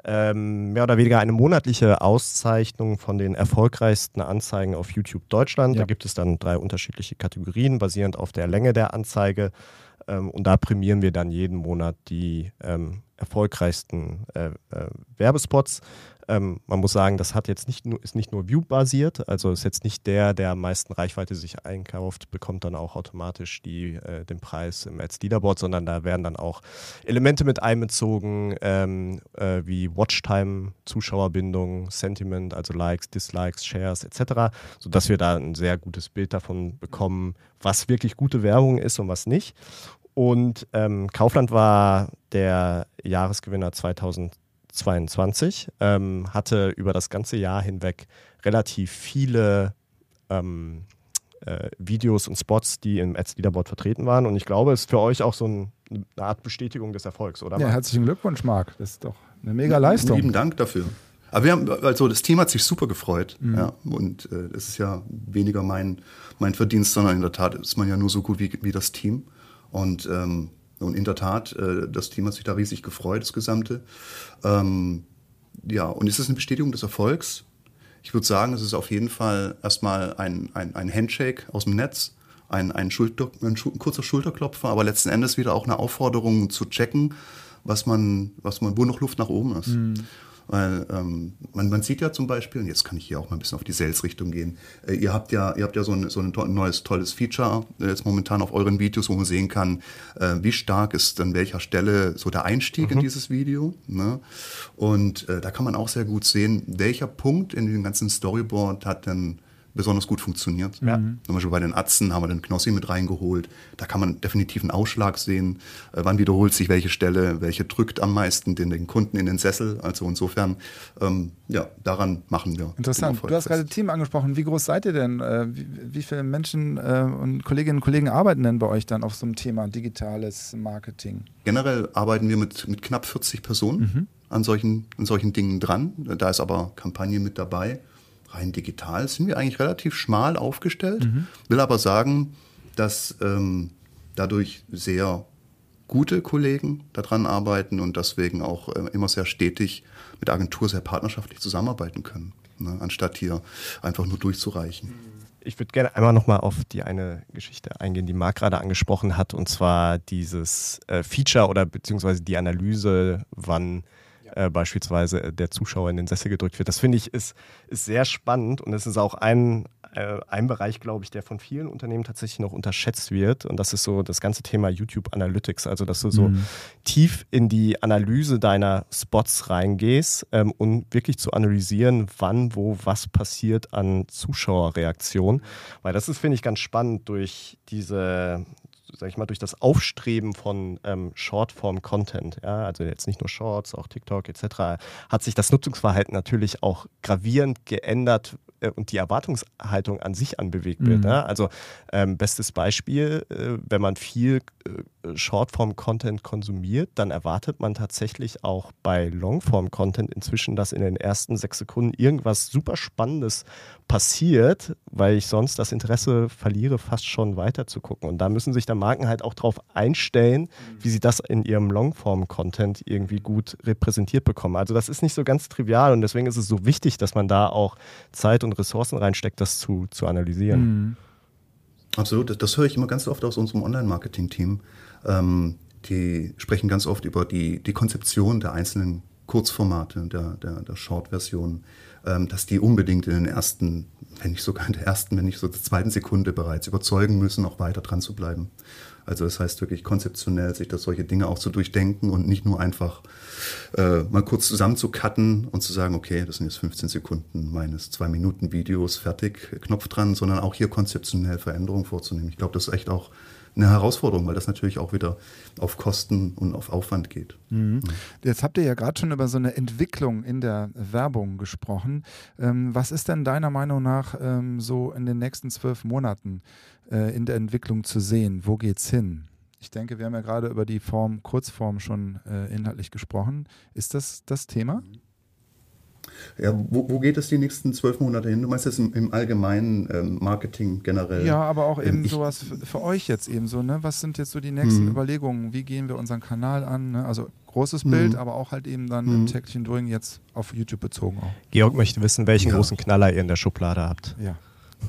ähm, mehr oder weniger eine monatliche Auszeichnung von den erfolgreichsten Anzeigen auf YouTube Deutschland. Ja. Da gibt es dann drei unterschiedliche Kategorien, basierend auf der Länge der Anzeige. Ähm, und da prämieren wir dann jeden Monat die ähm, erfolgreichsten äh, äh, Werbespots. Ähm, man muss sagen, das hat jetzt nicht nur, ist nicht nur View-basiert, also ist jetzt nicht der, der am meisten Reichweite sich einkauft, bekommt dann auch automatisch die, äh, den Preis im Ads Leaderboard, sondern da werden dann auch Elemente mit einbezogen, ähm, äh, wie Watchtime, Zuschauerbindung, Sentiment, also Likes, Dislikes, Shares etc., sodass wir da ein sehr gutes Bild davon bekommen, was wirklich gute Werbung ist und was nicht. Und ähm, Kaufland war der Jahresgewinner 2020. 22, ähm, hatte über das ganze Jahr hinweg relativ viele ähm, äh, Videos und Spots, die im Ads Leaderboard vertreten waren. Und ich glaube, es ist für euch auch so ein, eine Art Bestätigung des Erfolgs, oder? Ja, herzlichen Glückwunsch, Marc. Das ist doch eine mega Leistung. Lieben Dank dafür. Aber wir haben, also das Thema hat sich super gefreut. Mhm. Ja, und äh, es ist ja weniger mein, mein Verdienst, sondern in der Tat ist man ja nur so gut wie, wie das Team. Und ähm, und in der Tat, äh, das Team hat sich da riesig gefreut, das Gesamte. Ähm, ja, und ist es eine Bestätigung des Erfolgs? Ich würde sagen, es ist auf jeden Fall erstmal ein, ein, ein Handshake aus dem Netz, ein, ein, Schulter, ein, ein, kurzer Schulterklopfer, aber letzten Endes wieder auch eine Aufforderung zu checken, was man, was man, wo noch Luft nach oben ist. Mhm. Weil ähm, man, man sieht ja zum Beispiel, und jetzt kann ich hier auch mal ein bisschen auf die Sales-Richtung gehen, äh, ihr habt ja, ihr habt ja so ein, so ein neues, tolles Feature äh, jetzt momentan auf euren Videos, wo man sehen kann, äh, wie stark ist an welcher Stelle so der Einstieg mhm. in dieses Video. Ne? Und äh, da kann man auch sehr gut sehen, welcher Punkt in dem ganzen Storyboard hat denn besonders gut funktioniert. Ja. Zum Beispiel bei den Atzen haben wir den Knossi mit reingeholt. Da kann man definitiv einen Ausschlag sehen, äh, wann wiederholt sich welche Stelle, welche drückt am meisten den, den Kunden in den Sessel. Also insofern, ähm, ja, daran machen wir. Interessant. Du hast gerade Team angesprochen. Wie groß seid ihr denn? Äh, wie, wie, viele Menschen äh, und Kolleginnen und Kollegen arbeiten denn bei euch dann auf so einem Thema digitales Marketing? Generell arbeiten wir mit, mit knapp 40 Personen mhm. an, solchen, an solchen Dingen dran. Da ist aber Kampagne mit dabei rein digital sind wir eigentlich relativ schmal aufgestellt. Mhm. Will aber sagen, dass ähm, dadurch sehr gute Kollegen daran arbeiten und deswegen auch äh, immer sehr stetig mit der Agentur sehr partnerschaftlich zusammenarbeiten können, ne, anstatt hier einfach nur durchzureichen. Ich würde gerne einmal nochmal auf die eine Geschichte eingehen, die Marc gerade angesprochen hat, und zwar dieses äh, Feature oder beziehungsweise die Analyse, wann äh, beispielsweise der Zuschauer in den Sessel gedrückt wird. Das finde ich ist, ist sehr spannend und es ist auch ein, äh, ein Bereich, glaube ich, der von vielen Unternehmen tatsächlich noch unterschätzt wird. Und das ist so das ganze Thema YouTube Analytics. Also, dass du so mhm. tief in die Analyse deiner Spots reingehst, ähm, um wirklich zu analysieren, wann, wo, was passiert an Zuschauerreaktion. Weil das ist, finde ich, ganz spannend durch diese sag ich mal, durch das Aufstreben von ähm, Shortform-Content, ja, also jetzt nicht nur Shorts, auch TikTok etc., hat sich das Nutzungsverhalten natürlich auch gravierend geändert, äh, und die Erwartungshaltung an sich an Bewegtbild. Mhm. Ja? Also ähm, bestes Beispiel, äh, wenn man viel äh, Shortform-Content konsumiert, dann erwartet man tatsächlich auch bei Longform-Content inzwischen, dass in den ersten sechs Sekunden irgendwas super Spannendes passiert, weil ich sonst das Interesse verliere, fast schon weiter zu gucken. Und da müssen sich dann Marken halt auch darauf einstellen, mhm. wie sie das in ihrem Longform-Content irgendwie gut repräsentiert bekommen. Also das ist nicht so ganz trivial und deswegen ist es so wichtig, dass man da auch Zeit und Ressourcen reinsteckt, das zu, zu analysieren. Mhm. Absolut, das, das höre ich immer ganz oft aus unserem Online-Marketing-Team. Ähm, die sprechen ganz oft über die, die Konzeption der einzelnen Kurzformate, der, der, der Short-Version, ähm, dass die unbedingt in den ersten, wenn nicht sogar in der ersten, wenn nicht so der zweiten Sekunde bereits überzeugen müssen, auch weiter dran zu bleiben. Also das heißt wirklich konzeptionell, sich das solche Dinge auch zu durchdenken und nicht nur einfach äh, mal kurz zusammen zu cutten und zu sagen, okay, das sind jetzt 15 Sekunden meines zwei Minuten Videos, fertig, Knopf dran, sondern auch hier konzeptionell Veränderungen vorzunehmen. Ich glaube, das ist echt auch eine Herausforderung, weil das natürlich auch wieder auf Kosten und auf Aufwand geht. Mhm. Jetzt habt ihr ja gerade schon über so eine Entwicklung in der Werbung gesprochen. Ähm, was ist denn deiner Meinung nach ähm, so in den nächsten zwölf Monaten äh, in der Entwicklung zu sehen? Wo geht's hin? Ich denke, wir haben ja gerade über die Form, Kurzform schon äh, inhaltlich gesprochen. Ist das das Thema? Ja, wo, wo, geht es die nächsten zwölf Monate hin? Du meinst jetzt im, im allgemeinen ähm, Marketing generell? Ja, aber auch eben ähm, sowas für, für, euch jetzt eben so. Ne? Was sind jetzt so die nächsten mhm. Überlegungen? Wie gehen wir unseren Kanal an? Ne? Also großes mhm. Bild, aber auch halt eben dann mhm. im täglichen Doing jetzt auf YouTube bezogen auch. Georg möchte wissen, welchen ja. großen Knaller ihr in der Schublade habt. Ja.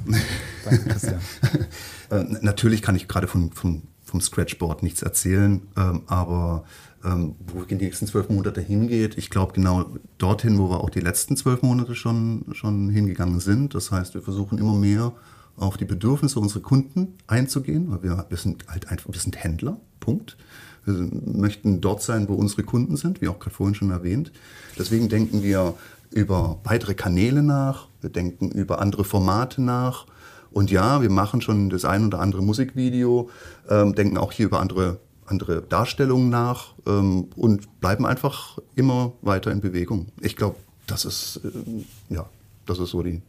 [laughs] Danke, [laughs] äh, natürlich kann ich gerade von, von, vom Scratchboard nichts erzählen, ähm, aber ähm, wo die nächsten zwölf Monate hingeht. Ich glaube genau dorthin, wo wir auch die letzten zwölf Monate schon, schon hingegangen sind. Das heißt, wir versuchen immer mehr auf die Bedürfnisse unserer Kunden einzugehen, weil wir, wir sind halt einfach, wir sind Händler, Punkt. Wir möchten dort sein, wo unsere Kunden sind, wie auch gerade vorhin schon erwähnt. Deswegen denken wir über weitere Kanäle nach, wir denken über andere Formate nach. Und ja, wir machen schon das ein oder andere Musikvideo, ähm, denken auch hier über andere andere Darstellungen nach ähm, und bleiben einfach immer weiter in Bewegung. Ich glaube, das ist äh, ja, das ist so die,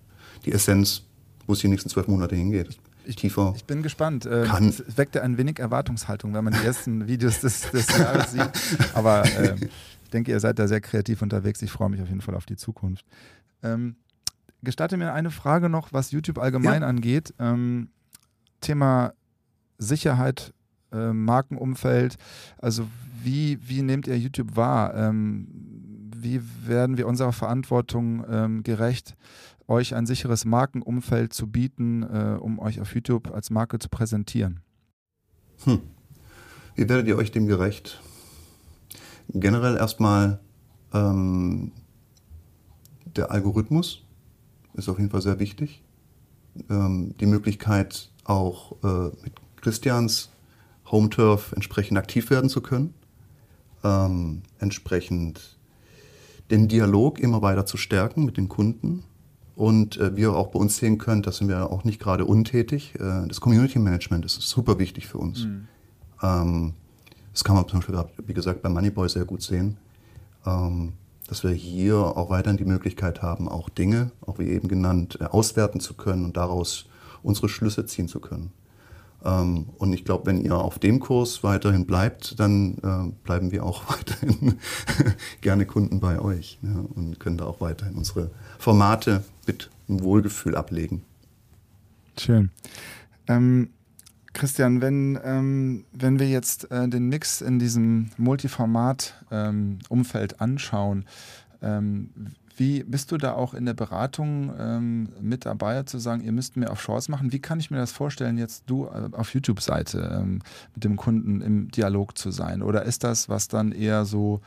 die Essenz, wo es die nächsten zwölf Monate hingeht. Ich, Tiefer ich bin gespannt. Äh, kann. Es weckte ein wenig Erwartungshaltung, wenn man die ersten [laughs] Videos des, des Jahres sieht. Aber äh, [laughs] denke, ihr seid da sehr kreativ unterwegs. Ich freue mich auf jeden Fall auf die Zukunft. Ähm, gestatte mir eine Frage noch, was YouTube allgemein ja. angeht. Ähm, Thema Sicherheit äh, Markenumfeld? Also wie, wie nehmt ihr YouTube wahr? Ähm, wie werden wir unserer Verantwortung ähm, gerecht, euch ein sicheres Markenumfeld zu bieten, äh, um euch auf YouTube als Marke zu präsentieren? Hm. Wie werdet ihr euch dem gerecht? Generell erstmal ähm, der Algorithmus ist auf jeden Fall sehr wichtig. Ähm, die Möglichkeit auch äh, mit Christians Home Turf entsprechend aktiv werden zu können, ähm, entsprechend den Dialog immer weiter zu stärken mit den Kunden und äh, wie ihr auch bei uns sehen könnt, da sind wir auch nicht gerade untätig. Äh, das Community Management ist super wichtig für uns. Mhm. Ähm, das kann man zum Beispiel, wie gesagt, bei Moneyboy sehr gut sehen, ähm, dass wir hier auch weiterhin die Möglichkeit haben, auch Dinge, auch wie eben genannt, äh, auswerten zu können und daraus unsere Schlüsse ziehen zu können. Ähm, und ich glaube, wenn ihr auf dem Kurs weiterhin bleibt, dann äh, bleiben wir auch [laughs] weiterhin gerne Kunden bei euch ja, und können da auch weiterhin unsere Formate mit einem Wohlgefühl ablegen. Schön. Ähm, Christian, wenn, ähm, wenn wir jetzt äh, den Mix in diesem Multiformat-Umfeld ähm, anschauen, ähm, wie bist du da auch in der Beratung ähm, mit dabei, zu sagen, ihr müsst mehr auf Shorts machen? Wie kann ich mir das vorstellen, jetzt du äh, auf YouTube-Seite ähm, mit dem Kunden im Dialog zu sein? Oder ist das, was dann eher so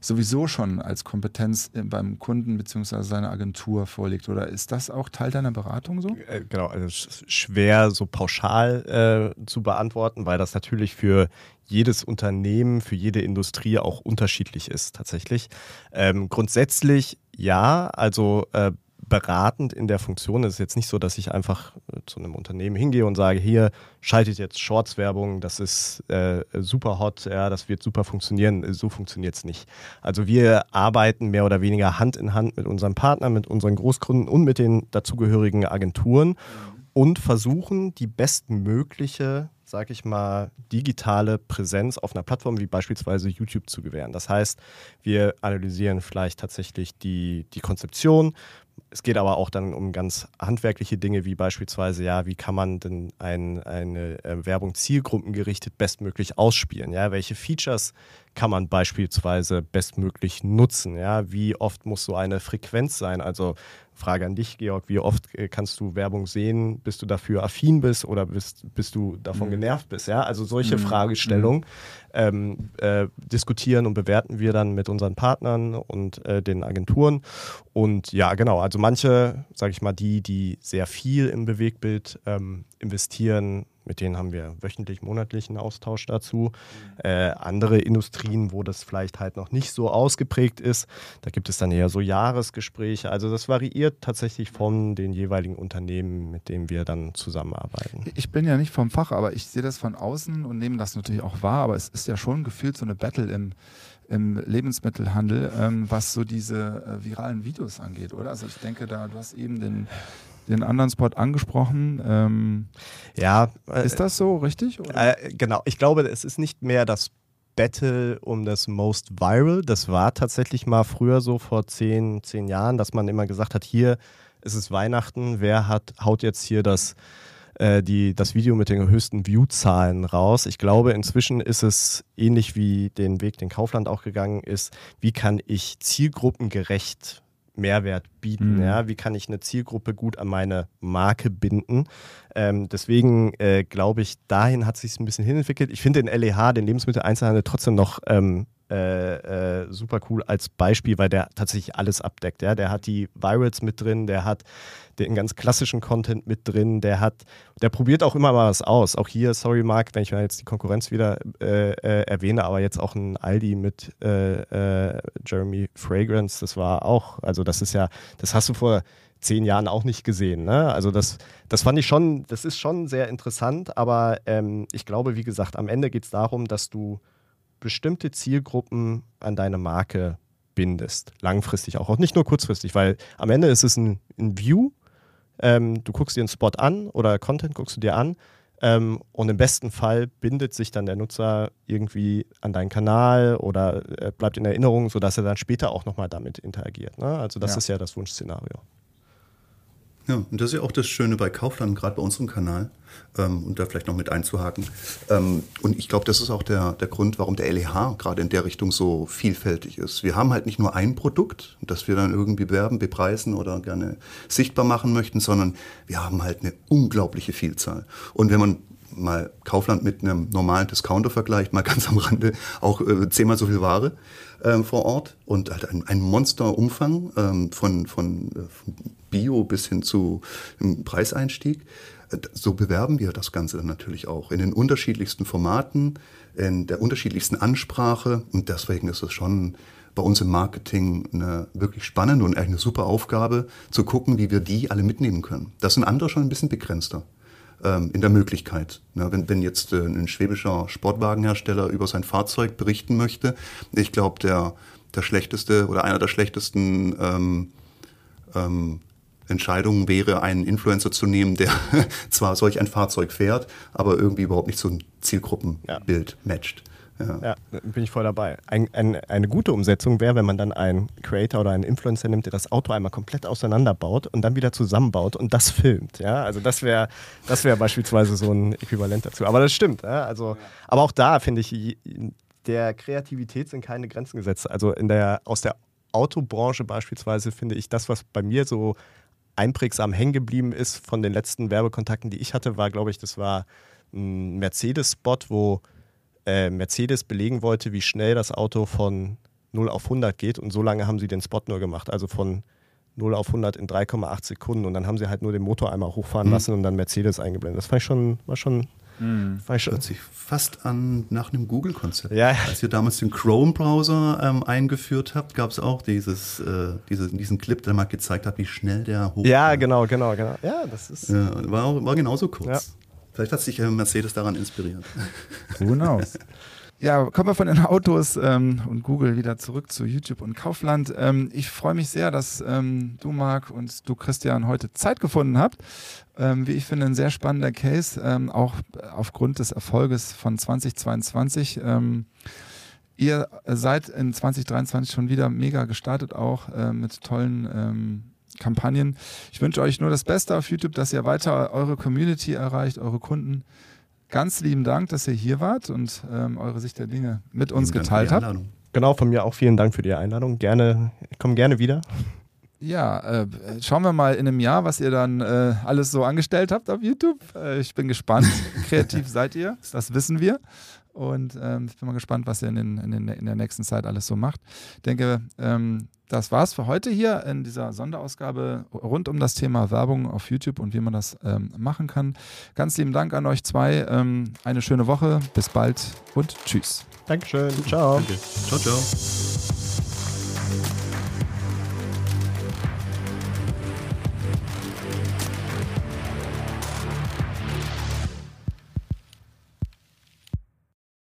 sowieso schon als Kompetenz äh, beim Kunden bzw. seiner Agentur vorliegt? Oder ist das auch Teil deiner Beratung so? Äh, genau, also schwer so pauschal äh, zu beantworten, weil das natürlich für jedes Unternehmen, für jede Industrie auch unterschiedlich ist tatsächlich. Ähm, grundsätzlich ja, also äh, beratend in der Funktion. Es ist jetzt nicht so, dass ich einfach äh, zu einem Unternehmen hingehe und sage, hier schaltet jetzt Shorts-Werbung, das ist äh, super hot, ja, das wird super funktionieren. So funktioniert es nicht. Also wir arbeiten mehr oder weniger Hand in Hand mit unseren Partnern, mit unseren Großkunden und mit den dazugehörigen Agenturen und versuchen die bestmögliche sage ich mal, digitale Präsenz auf einer Plattform wie beispielsweise YouTube zu gewähren. Das heißt, wir analysieren vielleicht tatsächlich die, die Konzeption, es geht aber auch dann um ganz handwerkliche Dinge, wie beispielsweise, ja, wie kann man denn ein, eine äh, Werbung zielgruppengerichtet bestmöglich ausspielen? Ja, welche Features kann man beispielsweise bestmöglich nutzen? Ja, wie oft muss so eine Frequenz sein? Also Frage an dich, Georg, wie oft äh, kannst du Werbung sehen, bis du dafür affin bist oder bist, bis du davon mhm. genervt bist? Ja, also solche mhm. Fragestellungen ähm, äh, diskutieren und bewerten wir dann mit unseren Partnern und äh, den Agenturen. Und ja, genau, also manche, sage ich mal, die, die sehr viel im Bewegbild ähm, investieren, mit denen haben wir wöchentlich, monatlichen Austausch dazu. Äh, andere Industrien, wo das vielleicht halt noch nicht so ausgeprägt ist, da gibt es dann eher so Jahresgespräche. Also das variiert tatsächlich von den jeweiligen Unternehmen, mit denen wir dann zusammenarbeiten. Ich bin ja nicht vom Fach, aber ich sehe das von außen und nehme das natürlich auch wahr. Aber es ist ja schon gefühlt so eine Battle im, im Lebensmittelhandel, ähm, was so diese äh, viralen Videos angeht, oder? Also ich denke da, du hast eben den den anderen Spot angesprochen. Ähm, ja. Äh, ist das so richtig? Äh, genau. Ich glaube, es ist nicht mehr das Battle um das Most Viral. Das war tatsächlich mal früher so vor zehn, zehn Jahren, dass man immer gesagt hat, hier ist es Weihnachten, wer hat, haut jetzt hier das, äh, die, das Video mit den höchsten View-Zahlen raus. Ich glaube, inzwischen ist es ähnlich wie den Weg, den Kaufland auch gegangen ist. Wie kann ich zielgruppengerecht Mehrwert bieten? Mhm. Ja? Wie kann ich eine Zielgruppe gut an meine Marke binden? Ähm, deswegen äh, glaube ich, dahin hat sich ein bisschen hinentwickelt. Ich finde den LEH, den Lebensmitteleinzelhandel, trotzdem noch ähm, äh, äh, super cool als Beispiel, weil der tatsächlich alles abdeckt. Ja? Der hat die Virals mit drin, der hat den ganz klassischen Content mit drin, der hat, der probiert auch immer mal was aus. Auch hier, sorry Marc, wenn ich mal jetzt die Konkurrenz wieder äh, äh, erwähne, aber jetzt auch ein Aldi mit äh, Jeremy Fragrance, das war auch, also das ist ja, das hast du vor zehn Jahren auch nicht gesehen. Ne? Also das, das fand ich schon, das ist schon sehr interessant, aber ähm, ich glaube, wie gesagt, am Ende geht es darum, dass du bestimmte Zielgruppen an deine Marke bindest. Langfristig auch. Und nicht nur kurzfristig, weil am Ende ist es ein, ein View. Ähm, du guckst dir einen Spot an oder Content guckst du dir an. Ähm, und im besten Fall bindet sich dann der Nutzer irgendwie an deinen Kanal oder äh, bleibt in Erinnerung, sodass er dann später auch nochmal damit interagiert. Ne? Also das ja. ist ja das Wunschszenario. Ja, und das ist ja auch das Schöne bei Kaufland, gerade bei unserem Kanal, ähm, und da vielleicht noch mit einzuhaken. Ähm, und ich glaube, das ist auch der, der Grund, warum der LEH gerade in der Richtung so vielfältig ist. Wir haben halt nicht nur ein Produkt, das wir dann irgendwie bewerben, bepreisen oder gerne sichtbar machen möchten, sondern wir haben halt eine unglaubliche Vielzahl. Und wenn man mal Kaufland mit einem normalen Discounter vergleicht, mal ganz am Rande auch äh, zehnmal so viel Ware äh, vor Ort und halt ein, ein Monsterumfang ähm, von, von, äh, von Bio bis hin zu Preiseinstieg. So bewerben wir das Ganze dann natürlich auch in den unterschiedlichsten Formaten, in der unterschiedlichsten Ansprache und deswegen ist es schon bei uns im Marketing eine wirklich spannende und eigentlich eine super Aufgabe, zu gucken, wie wir die alle mitnehmen können. Das sind andere schon ein bisschen begrenzter ähm, in der Möglichkeit. Ne, wenn, wenn jetzt äh, ein schwäbischer Sportwagenhersteller über sein Fahrzeug berichten möchte, ich glaube, der, der schlechteste oder einer der schlechtesten ähm, ähm, Entscheidungen wäre, einen Influencer zu nehmen, der [laughs] zwar solch ein Fahrzeug fährt, aber irgendwie überhaupt nicht so ein Zielgruppenbild ja. matcht. Ja. ja, bin ich voll dabei. Ein, ein, eine gute Umsetzung wäre, wenn man dann einen Creator oder einen Influencer nimmt, der das Auto einmal komplett auseinanderbaut und dann wieder zusammenbaut und das filmt. Ja, also das wäre das wäre beispielsweise so ein Äquivalent dazu. Aber das stimmt. Ja? Also, aber auch da finde ich, der Kreativität sind keine Grenzen gesetzt. Also in der, aus der Autobranche beispielsweise finde ich das, was bei mir so einprägsam hängen geblieben ist von den letzten Werbekontakten, die ich hatte, war, glaube ich, das war ein Mercedes-Spot, wo äh, Mercedes belegen wollte, wie schnell das Auto von 0 auf 100 geht. Und so lange haben sie den Spot nur gemacht. Also von 0 auf 100 in 3,8 Sekunden. Und dann haben sie halt nur den Motor einmal hochfahren mhm. lassen und dann Mercedes eingeblendet. Das fand ich schon, war schon. Mhm. Schon Hört sich fast an nach einem Google-Konzept. Ja. Als ihr damals den Chrome-Browser ähm, eingeführt habt, gab es auch dieses, äh, diese, diesen Clip, der mal gezeigt hat, wie schnell der hoch Ja, genau, genau, genau. Ja, das ist. Ja, war, war genauso kurz. Ja. Vielleicht hat sich Mercedes daran inspiriert. Who knows? [laughs] Ja, kommen wir von den Autos ähm, und Google wieder zurück zu YouTube und Kaufland. Ähm, ich freue mich sehr, dass ähm, du, Marc, und du, Christian, heute Zeit gefunden habt. Ähm, wie ich finde, ein sehr spannender Case, ähm, auch aufgrund des Erfolges von 2022. Ähm, ihr seid in 2023 schon wieder mega gestartet, auch äh, mit tollen Kampagnen. Ich wünsche euch nur das Beste auf YouTube, dass ihr weiter eure Community erreicht, eure Kunden. Ganz lieben Dank, dass ihr hier wart und ähm, eure Sicht der Dinge mit uns vielen geteilt habt. Genau, von mir auch vielen Dank für die Einladung. Gerne, ich komme gerne wieder. Ja, äh, schauen wir mal in einem Jahr, was ihr dann äh, alles so angestellt habt auf YouTube. Äh, ich bin gespannt. [laughs] Kreativ seid ihr, das wissen wir. Und ähm, ich bin mal gespannt, was ihr in, den, in, den, in, der nächsten Zeit alles so macht. Ich denke, ähm, das war's für heute hier in dieser Sonderausgabe rund um das Thema Werbung auf YouTube und wie man das ähm, machen kann. Ganz lieben Dank an euch zwei. Ähm, eine schöne Woche. Bis bald und tschüss. Dankeschön. Ciao. Danke. Ciao, ciao.